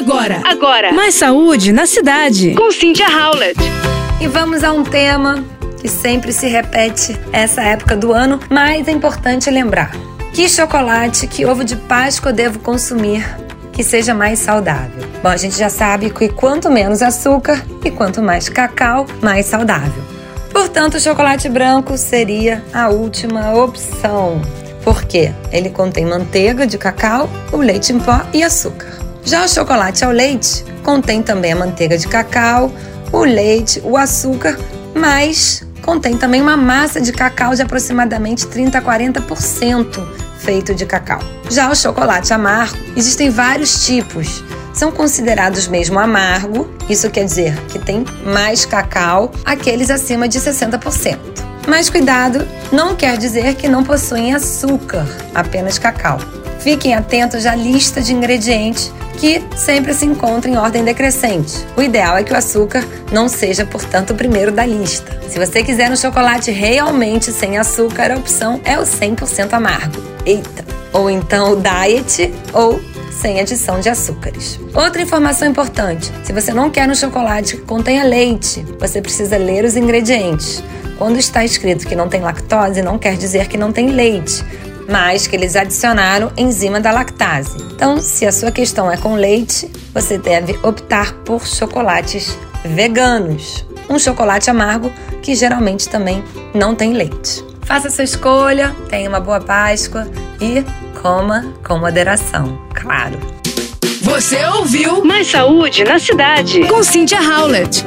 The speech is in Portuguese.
Agora, Agora, mais saúde na cidade. com Cynthia Howlett. E vamos a um tema que sempre se repete essa época do ano, mas é importante lembrar. Que chocolate, que ovo de Páscoa eu devo consumir que seja mais saudável? Bom, a gente já sabe que quanto menos açúcar e quanto mais cacau, mais saudável. Portanto, o chocolate branco seria a última opção. Por quê? Ele contém manteiga de cacau, o leite em pó e açúcar. Já o chocolate ao leite contém também a manteiga de cacau, o leite, o açúcar, mas contém também uma massa de cacau de aproximadamente 30 a 40% feito de cacau. Já o chocolate amargo, existem vários tipos. São considerados mesmo amargo, isso quer dizer que tem mais cacau, aqueles acima de 60%. Mas cuidado, não quer dizer que não possuem açúcar, apenas cacau. Fiquem atentos à lista de ingredientes que sempre se encontra em ordem decrescente. O ideal é que o açúcar não seja, portanto, o primeiro da lista. Se você quiser um chocolate realmente sem açúcar, a opção é o 100% amargo. Eita! Ou então o diet ou sem adição de açúcares. Outra informação importante: se você não quer um chocolate que contenha leite, você precisa ler os ingredientes. Quando está escrito que não tem lactose, não quer dizer que não tem leite, mas que eles adicionaram enzima da lactase. Então, se a sua questão é com leite, você deve optar por chocolates veganos. Um chocolate amargo que geralmente também não tem leite. Faça sua escolha, tenha uma boa Páscoa e coma com moderação, claro. Você ouviu Mais saúde na cidade. com Cynthia Howlett.